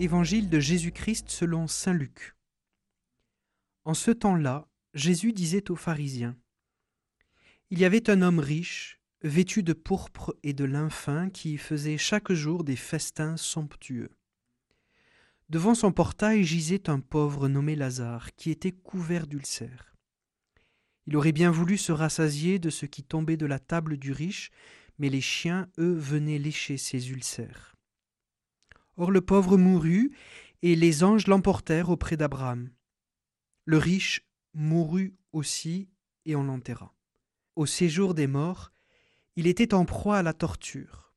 Évangile de Jésus-Christ selon Saint Luc. En ce temps-là, Jésus disait aux pharisiens Il y avait un homme riche, vêtu de pourpre et de lin fin, qui faisait chaque jour des festins somptueux. Devant son portail gisait un pauvre nommé Lazare, qui était couvert d'ulcères. Il aurait bien voulu se rassasier de ce qui tombait de la table du riche, mais les chiens, eux, venaient lécher ses ulcères. Or le pauvre mourut, et les anges l'emportèrent auprès d'Abraham. Le riche mourut aussi, et on l'enterra. Au séjour des morts, il était en proie à la torture.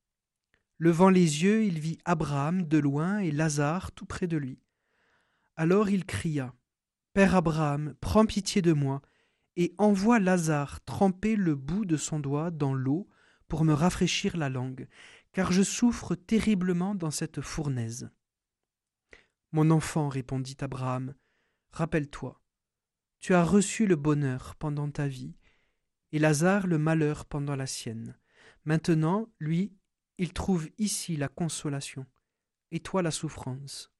Levant les yeux, il vit Abraham de loin et Lazare tout près de lui. Alors il cria Père Abraham, prends pitié de moi, et envoie Lazare tremper le bout de son doigt dans l'eau pour me rafraîchir la langue, car je souffre terriblement dans cette fournaise. Mon enfant, répondit Abraham, rappelle-toi, tu as reçu le bonheur pendant ta vie, et Lazare le malheur pendant la sienne. Maintenant, lui, il trouve ici la consolation, et toi la souffrance.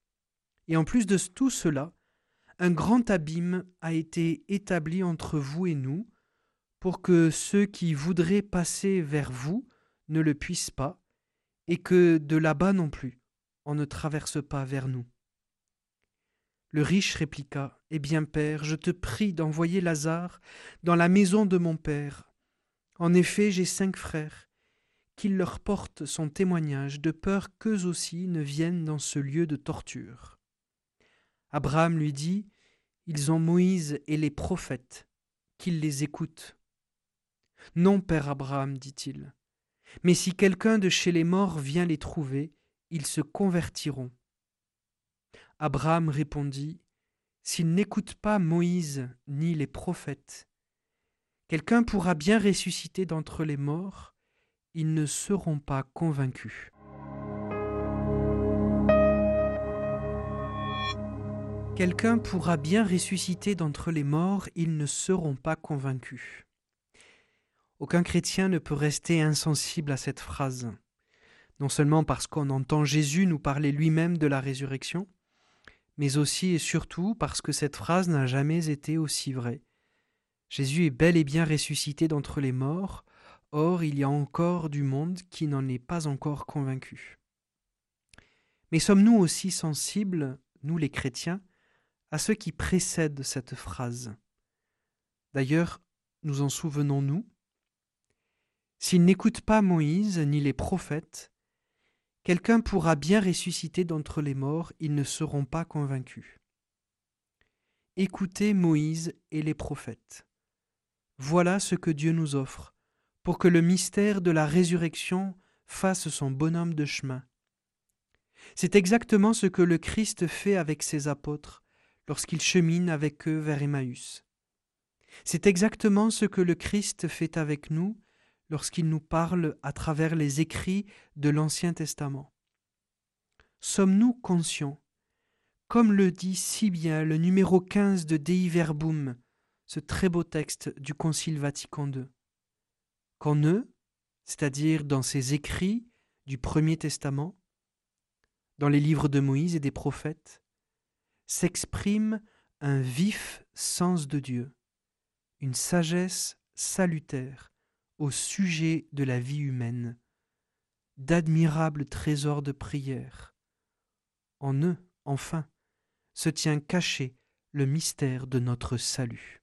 Et en plus de tout cela, un grand abîme a été établi entre vous et nous, pour que ceux qui voudraient passer vers vous ne le puissent pas, et que de là-bas non plus, on ne traverse pas vers nous. Le riche répliqua Eh bien, père, je te prie d'envoyer Lazare dans la maison de mon père. En effet, j'ai cinq frères, qu'il leur porte son témoignage, de peur qu'eux aussi ne viennent dans ce lieu de torture. Abraham lui dit Ils ont Moïse et les prophètes, qu'ils les écoutent. Non, père Abraham, dit-il, mais si quelqu'un de chez les morts vient les trouver, ils se convertiront. Abraham répondit, S'ils n'écoutent pas Moïse ni les prophètes, quelqu'un pourra bien ressusciter d'entre les morts, ils ne seront pas convaincus. Quelqu'un pourra bien ressusciter d'entre les morts, ils ne seront pas convaincus. Aucun chrétien ne peut rester insensible à cette phrase, non seulement parce qu'on entend Jésus nous parler lui-même de la résurrection, mais aussi et surtout parce que cette phrase n'a jamais été aussi vraie. Jésus est bel et bien ressuscité d'entre les morts, or il y a encore du monde qui n'en est pas encore convaincu. Mais sommes-nous aussi sensibles, nous les chrétiens, à ce qui précède cette phrase? D'ailleurs, nous en souvenons-nous S'ils n'écoutent pas Moïse ni les prophètes, quelqu'un pourra bien ressusciter d'entre les morts, ils ne seront pas convaincus. Écoutez Moïse et les prophètes. Voilà ce que Dieu nous offre, pour que le mystère de la résurrection fasse son bonhomme de chemin. C'est exactement ce que le Christ fait avec ses apôtres lorsqu'il chemine avec eux vers Emmaüs. C'est exactement ce que le Christ fait avec nous lorsqu'il nous parle à travers les écrits de l'Ancien Testament. Sommes-nous conscients, comme le dit si bien le numéro 15 de Dei Verbum, ce très beau texte du Concile Vatican II, qu'en eux, c'est-à-dire dans ces écrits du Premier Testament, dans les livres de Moïse et des prophètes, s'exprime un vif sens de Dieu, une sagesse salutaire, au sujet de la vie humaine, d'admirables trésors de prière. En eux, enfin, se tient caché le mystère de notre salut.